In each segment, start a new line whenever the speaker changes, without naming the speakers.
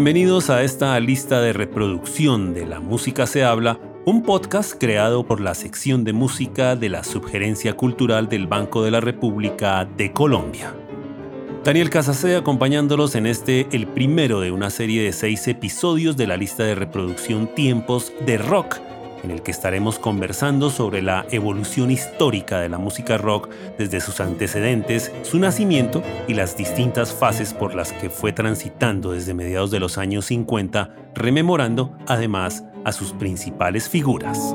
Bienvenidos a esta lista de reproducción de La Música se habla, un podcast creado por la sección de música de la Subgerencia Cultural del Banco de la República de Colombia. Daniel Casase acompañándolos en este, el primero de una serie de seis episodios de la lista de reproducción Tiempos de Rock, en el que estaremos conversando sobre la evolución histórica de la música rock desde sus antecedentes, su nacimiento y las distintas fases por las que fue transitando desde mediados de los años 50, rememorando además a sus principales figuras.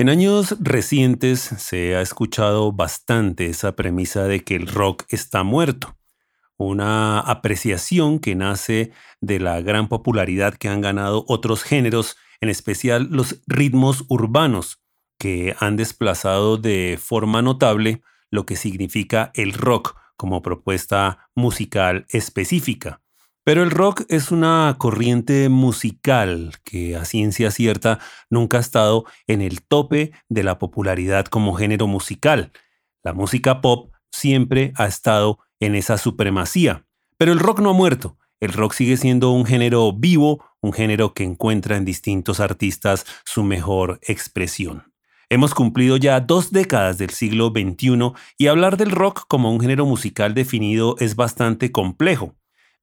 En años recientes se ha escuchado bastante esa premisa de que el rock está muerto, una apreciación que nace de la gran popularidad que han ganado otros géneros, en especial los ritmos urbanos, que han desplazado de forma notable lo que significa el rock como propuesta musical específica. Pero el rock es una corriente musical que a ciencia cierta nunca ha estado en el tope de la popularidad como género musical. La música pop siempre ha estado en esa supremacía. Pero el rock no ha muerto. El rock sigue siendo un género vivo, un género que encuentra en distintos artistas su mejor expresión. Hemos cumplido ya dos décadas del siglo XXI y hablar del rock como un género musical definido es bastante complejo.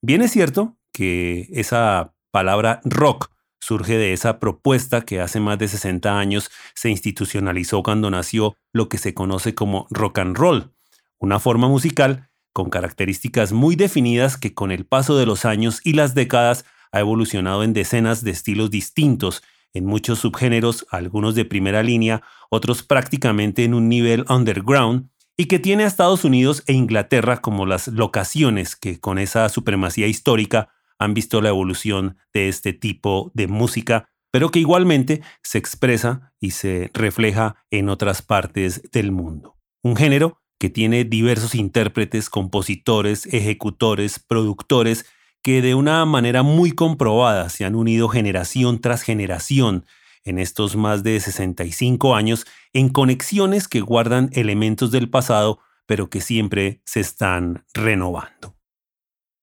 Bien es cierto que esa palabra rock surge de esa propuesta que hace más de 60 años se institucionalizó cuando nació lo que se conoce como rock and roll, una forma musical con características muy definidas que con el paso de los años y las décadas ha evolucionado en decenas de estilos distintos, en muchos subgéneros, algunos de primera línea, otros prácticamente en un nivel underground, y que tiene a Estados Unidos e Inglaterra como las locaciones que con esa supremacía histórica han visto la evolución de este tipo de música, pero que igualmente se expresa y se refleja en otras partes del mundo. Un género que tiene diversos intérpretes, compositores, ejecutores, productores, que de una manera muy comprobada se han unido generación tras generación en estos más de 65 años en conexiones que guardan elementos del pasado, pero que siempre se están renovando.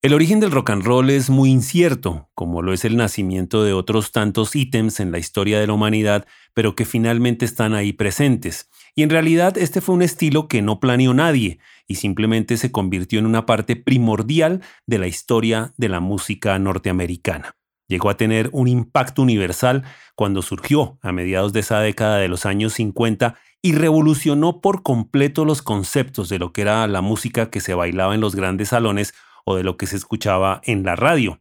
El origen del rock and roll es muy incierto, como lo es el nacimiento de otros tantos ítems en la historia de la humanidad, pero que finalmente están ahí presentes. Y en realidad este fue un estilo que no planeó nadie y simplemente se convirtió en una parte primordial de la historia de la música norteamericana. Llegó a tener un impacto universal cuando surgió a mediados de esa década de los años 50 y revolucionó por completo los conceptos de lo que era la música que se bailaba en los grandes salones o de lo que se escuchaba en la radio.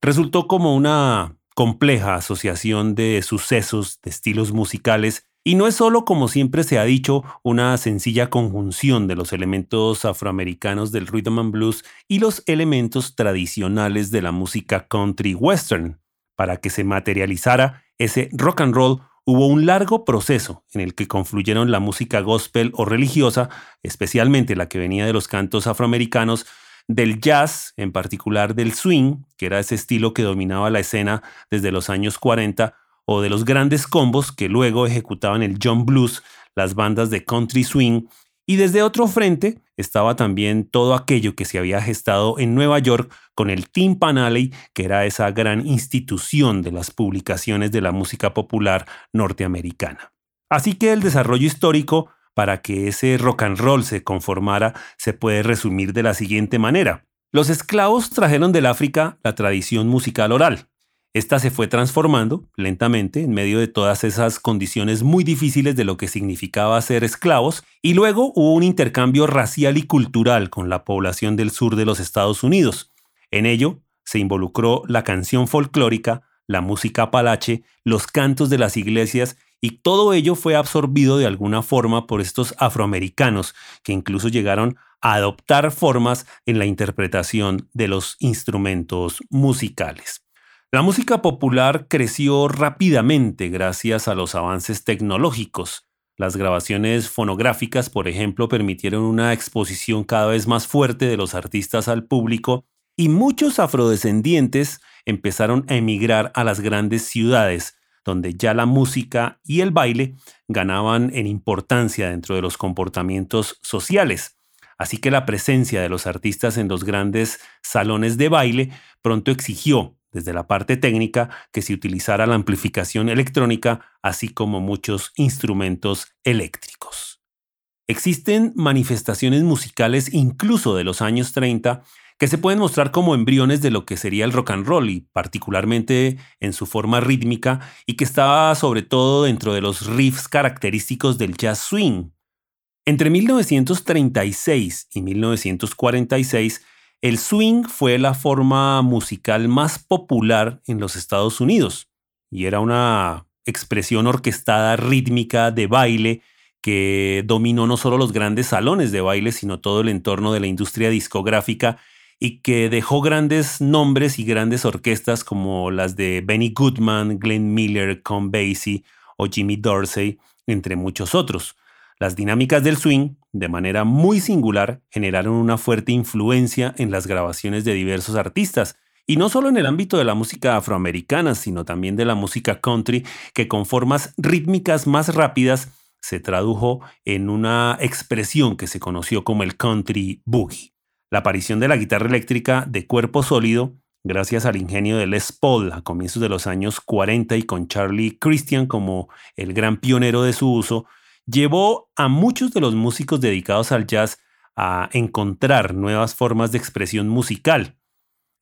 Resultó como una compleja asociación de sucesos, de estilos musicales, y no es solo, como siempre se ha dicho, una sencilla conjunción de los elementos afroamericanos del rhythm and blues y los elementos tradicionales de la música country western. Para que se materializara ese rock and roll hubo un largo proceso en el que confluyeron la música gospel o religiosa, especialmente la que venía de los cantos afroamericanos, del jazz, en particular del swing, que era ese estilo que dominaba la escena desde los años 40, o de los grandes combos que luego ejecutaban el John Blues, las bandas de country swing, y desde otro frente estaba también todo aquello que se había gestado en Nueva York con el Tim Pan Alley, que era esa gran institución de las publicaciones de la música popular norteamericana. Así que el desarrollo histórico para que ese rock and roll se conformara se puede resumir de la siguiente manera. Los esclavos trajeron del África la tradición musical oral, esta se fue transformando lentamente en medio de todas esas condiciones muy difíciles de lo que significaba ser esclavos, y luego hubo un intercambio racial y cultural con la población del sur de los Estados Unidos. En ello se involucró la canción folclórica, la música apalache, los cantos de las iglesias, y todo ello fue absorbido de alguna forma por estos afroamericanos, que incluso llegaron a adoptar formas en la interpretación de los instrumentos musicales. La música popular creció rápidamente gracias a los avances tecnológicos. Las grabaciones fonográficas, por ejemplo, permitieron una exposición cada vez más fuerte de los artistas al público y muchos afrodescendientes empezaron a emigrar a las grandes ciudades, donde ya la música y el baile ganaban en importancia dentro de los comportamientos sociales. Así que la presencia de los artistas en los grandes salones de baile pronto exigió, desde la parte técnica, que se utilizara la amplificación electrónica, así como muchos instrumentos eléctricos. Existen manifestaciones musicales incluso de los años 30 que se pueden mostrar como embriones de lo que sería el rock and roll y particularmente en su forma rítmica y que estaba sobre todo dentro de los riffs característicos del jazz swing. Entre 1936 y 1946, el swing fue la forma musical más popular en los Estados Unidos y era una expresión orquestada rítmica de baile que dominó no solo los grandes salones de baile, sino todo el entorno de la industria discográfica y que dejó grandes nombres y grandes orquestas como las de Benny Goodman, Glenn Miller, Con Basie o Jimmy Dorsey, entre muchos otros. Las dinámicas del swing, de manera muy singular, generaron una fuerte influencia en las grabaciones de diversos artistas, y no solo en el ámbito de la música afroamericana, sino también de la música country, que con formas rítmicas más rápidas se tradujo en una expresión que se conoció como el country boogie. La aparición de la guitarra eléctrica de cuerpo sólido, gracias al ingenio de Les Paul a comienzos de los años 40 y con Charlie Christian como el gran pionero de su uso, llevó a muchos de los músicos dedicados al jazz a encontrar nuevas formas de expresión musical.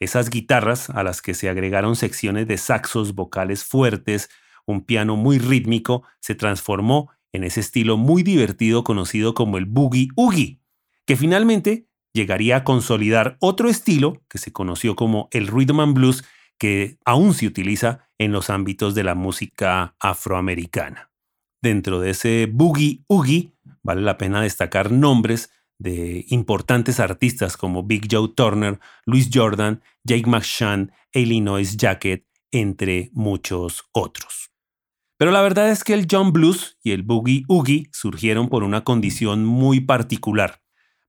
Esas guitarras a las que se agregaron secciones de saxos vocales fuertes, un piano muy rítmico, se transformó en ese estilo muy divertido conocido como el boogie oogie, que finalmente llegaría a consolidar otro estilo que se conoció como el rhythm and blues, que aún se utiliza en los ámbitos de la música afroamericana. Dentro de ese boogie oogie vale la pena destacar nombres de importantes artistas como Big Joe Turner, Louis Jordan, Jake McShann, Illinois Jacket, entre muchos otros. Pero la verdad es que el John Blues y el Boogie Oogie surgieron por una condición muy particular.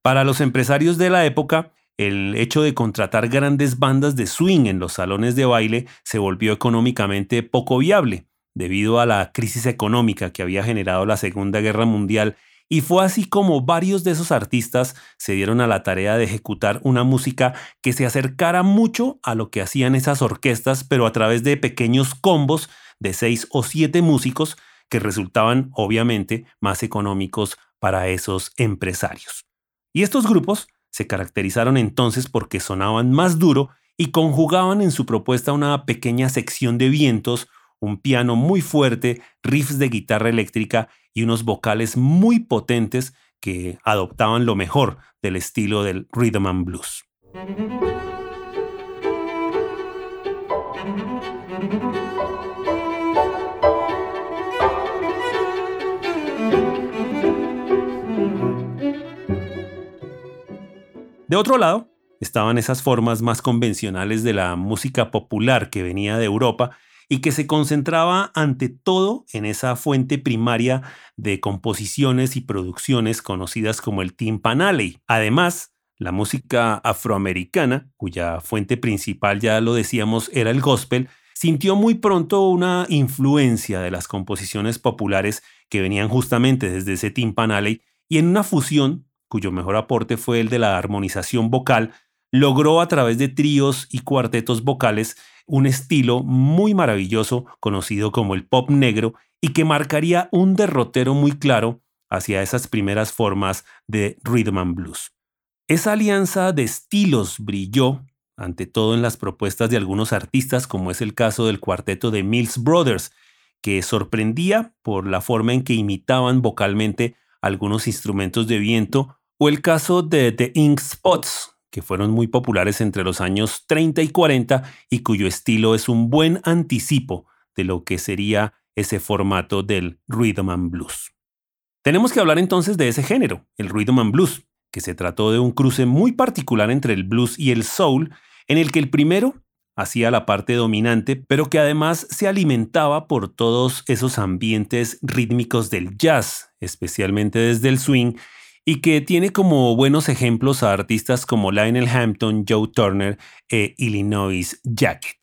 Para los empresarios de la época, el hecho de contratar grandes bandas de swing en los salones de baile se volvió económicamente poco viable, debido a la crisis económica que había generado la Segunda Guerra Mundial, y fue así como varios de esos artistas se dieron a la tarea de ejecutar una música que se acercara mucho a lo que hacían esas orquestas, pero a través de pequeños combos de seis o siete músicos que resultaban obviamente más económicos para esos empresarios. Y estos grupos se caracterizaron entonces porque sonaban más duro y conjugaban en su propuesta una pequeña sección de vientos, un piano muy fuerte, riffs de guitarra eléctrica y unos vocales muy potentes que adoptaban lo mejor del estilo del rhythm and blues. De otro lado, estaban esas formas más convencionales de la música popular que venía de Europa y que se concentraba ante todo en esa fuente primaria de composiciones y producciones conocidas como el timpanale. Además, la música afroamericana, cuya fuente principal ya lo decíamos era el gospel, sintió muy pronto una influencia de las composiciones populares que venían justamente desde ese timpanale y en una fusión cuyo mejor aporte fue el de la armonización vocal, logró a través de tríos y cuartetos vocales un estilo muy maravilloso conocido como el pop negro y que marcaría un derrotero muy claro hacia esas primeras formas de rhythm and blues. Esa alianza de estilos brilló ante todo en las propuestas de algunos artistas como es el caso del cuarteto de Mills Brothers, que sorprendía por la forma en que imitaban vocalmente algunos instrumentos de viento o el caso de The Ink Spots, que fueron muy populares entre los años 30 y 40 y cuyo estilo es un buen anticipo de lo que sería ese formato del rhythm and blues. Tenemos que hablar entonces de ese género, el rhythm and blues, que se trató de un cruce muy particular entre el blues y el soul, en el que el primero hacía la parte dominante, pero que además se alimentaba por todos esos ambientes rítmicos del jazz, especialmente desde el swing, y que tiene como buenos ejemplos a artistas como Lionel Hampton, Joe Turner e Illinois Jacket.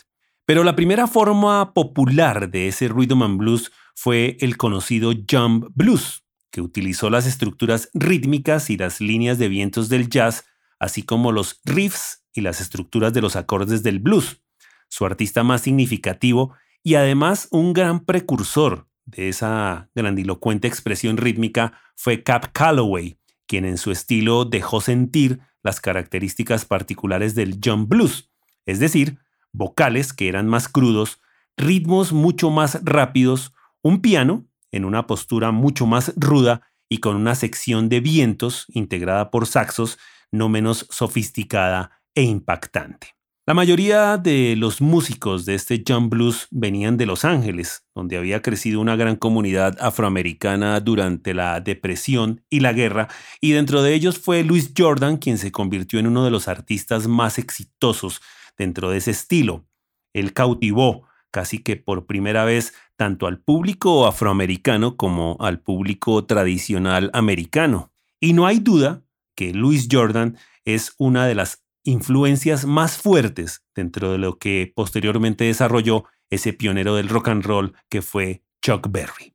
Pero la primera forma popular de ese rhythm and blues fue el conocido jump blues, que utilizó las estructuras rítmicas y las líneas de vientos del jazz, así como los riffs y las estructuras de los acordes del blues. Su artista más significativo y además un gran precursor de esa grandilocuente expresión rítmica fue Cap Calloway, quien en su estilo dejó sentir las características particulares del jump blues, es decir, vocales que eran más crudos, ritmos mucho más rápidos, un piano en una postura mucho más ruda y con una sección de vientos integrada por saxos no menos sofisticada e impactante. La mayoría de los músicos de este jump blues venían de Los Ángeles, donde había crecido una gran comunidad afroamericana durante la depresión y la guerra, y dentro de ellos fue Louis Jordan quien se convirtió en uno de los artistas más exitosos dentro de ese estilo. Él cautivó casi que por primera vez tanto al público afroamericano como al público tradicional americano. Y no hay duda que Louis Jordan es una de las influencias más fuertes dentro de lo que posteriormente desarrolló ese pionero del rock and roll que fue Chuck Berry.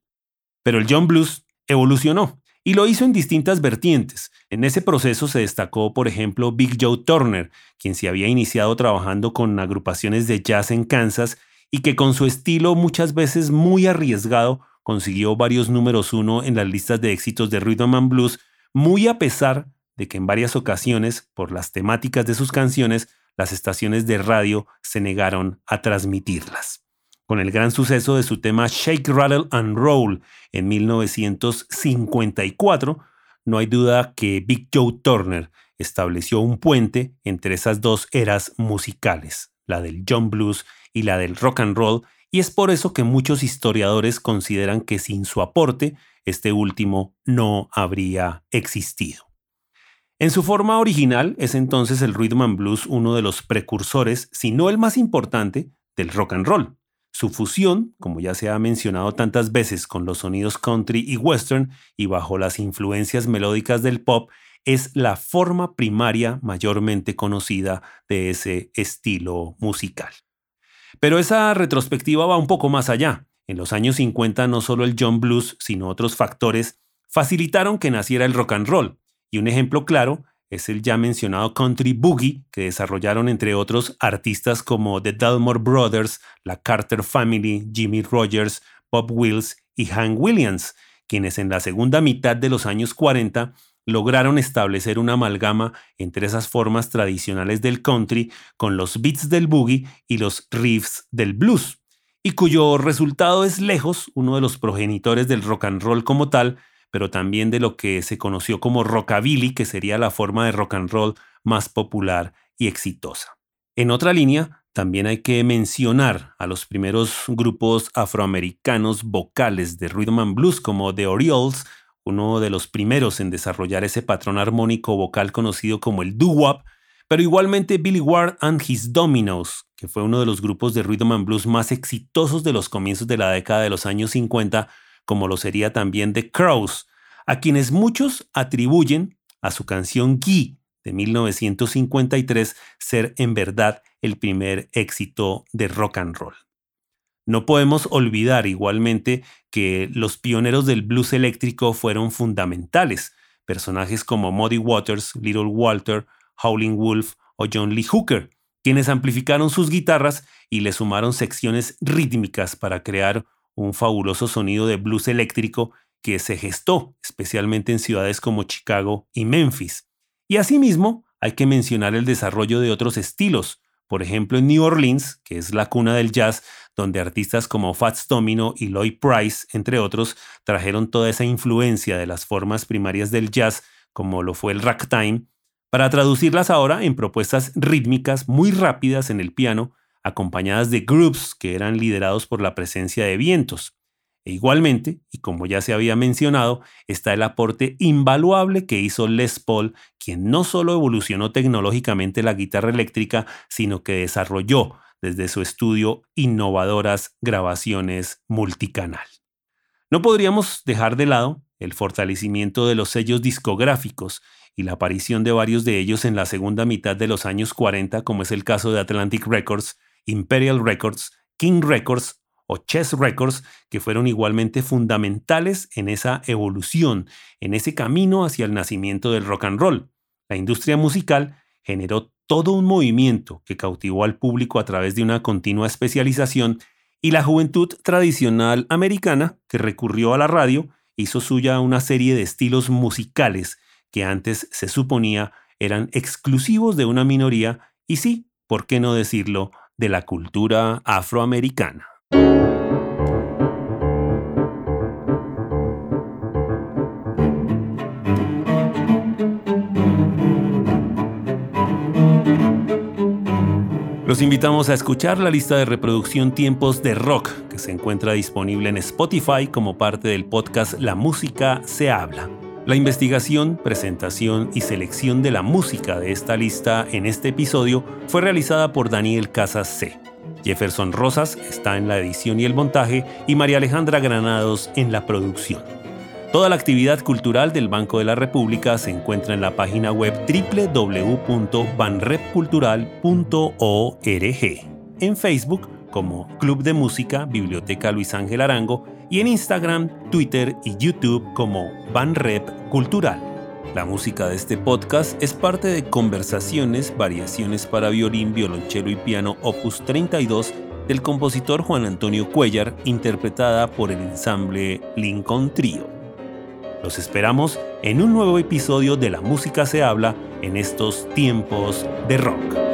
Pero el John Blues evolucionó y lo hizo en distintas vertientes. En ese proceso se destacó, por ejemplo, Big Joe Turner, quien se había iniciado trabajando con agrupaciones de jazz en Kansas y que con su estilo muchas veces muy arriesgado consiguió varios números uno en las listas de éxitos de rhythm and blues, muy a pesar de que en varias ocasiones, por las temáticas de sus canciones, las estaciones de radio se negaron a transmitirlas. Con el gran suceso de su tema Shake, Rattle and Roll en 1954, no hay duda que Big Joe Turner estableció un puente entre esas dos eras musicales, la del John Blues y la del rock and roll, y es por eso que muchos historiadores consideran que sin su aporte, este último no habría existido. En su forma original es entonces el rhythm and blues uno de los precursores, si no el más importante, del rock and roll. Su fusión, como ya se ha mencionado tantas veces con los sonidos country y western y bajo las influencias melódicas del pop, es la forma primaria mayormente conocida de ese estilo musical. Pero esa retrospectiva va un poco más allá. En los años 50 no solo el John Blues, sino otros factores facilitaron que naciera el rock and roll. Y un ejemplo claro es el ya mencionado Country Boogie, que desarrollaron entre otros artistas como The Delmore Brothers, la Carter Family, Jimmy Rogers, Bob Wills y Hank Williams, quienes en la segunda mitad de los años 40 lograron establecer una amalgama entre esas formas tradicionales del country con los beats del boogie y los riffs del blues, y cuyo resultado es lejos uno de los progenitores del rock and roll como tal, pero también de lo que se conoció como rockabilly, que sería la forma de rock and roll más popular y exitosa. En otra línea, también hay que mencionar a los primeros grupos afroamericanos vocales de rhythm and blues como The Orioles, uno de los primeros en desarrollar ese patrón armónico vocal conocido como el doo-wop, pero igualmente Billy Ward and His Dominoes, que fue uno de los grupos de rhythm and blues más exitosos de los comienzos de la década de los años 50, como lo sería también The Crows, a quienes muchos atribuyen a su canción Guy de 1953 ser en verdad el primer éxito de rock and roll. No podemos olvidar igualmente que los pioneros del blues eléctrico fueron fundamentales, personajes como Muddy Waters, Little Walter, Howling Wolf o John Lee Hooker, quienes amplificaron sus guitarras y le sumaron secciones rítmicas para crear un fabuloso sonido de blues eléctrico que se gestó especialmente en ciudades como Chicago y Memphis. Y asimismo, hay que mencionar el desarrollo de otros estilos, por ejemplo en New Orleans, que es la cuna del jazz, donde artistas como Fats Domino y Lloyd Price, entre otros, trajeron toda esa influencia de las formas primarias del jazz, como lo fue el ragtime, para traducirlas ahora en propuestas rítmicas muy rápidas en el piano, acompañadas de groups que eran liderados por la presencia de vientos. E igualmente, y como ya se había mencionado, está el aporte invaluable que hizo Les Paul, quien no solo evolucionó tecnológicamente la guitarra eléctrica, sino que desarrolló desde su estudio innovadoras grabaciones multicanal. No podríamos dejar de lado el fortalecimiento de los sellos discográficos y la aparición de varios de ellos en la segunda mitad de los años 40, como es el caso de Atlantic Records, Imperial Records, King Records o Chess Records, que fueron igualmente fundamentales en esa evolución, en ese camino hacia el nacimiento del rock and roll. La industria musical generó todo un movimiento que cautivó al público a través de una continua especialización y la juventud tradicional americana, que recurrió a la radio, hizo suya una serie de estilos musicales que antes se suponía eran exclusivos de una minoría y sí, ¿por qué no decirlo?, de la cultura afroamericana. Los invitamos a escuchar la lista de reproducción Tiempos de Rock, que se encuentra disponible en Spotify como parte del podcast La Música se habla. La investigación, presentación y selección de la música de esta lista en este episodio fue realizada por Daniel Casas C. Jefferson Rosas está en la edición y el montaje y María Alejandra Granados en la producción. Toda la actividad cultural del Banco de la República se encuentra en la página web www.banrepcultural.org, en Facebook como Club de Música Biblioteca Luis Ángel Arango y en Instagram, Twitter y YouTube como Banrep Cultural. La música de este podcast es parte de Conversaciones, Variaciones para violín, violonchelo y piano Opus 32 del compositor Juan Antonio Cuellar, interpretada por el ensamble Lincoln Trio. Los esperamos en un nuevo episodio de La Música se habla en estos tiempos de rock.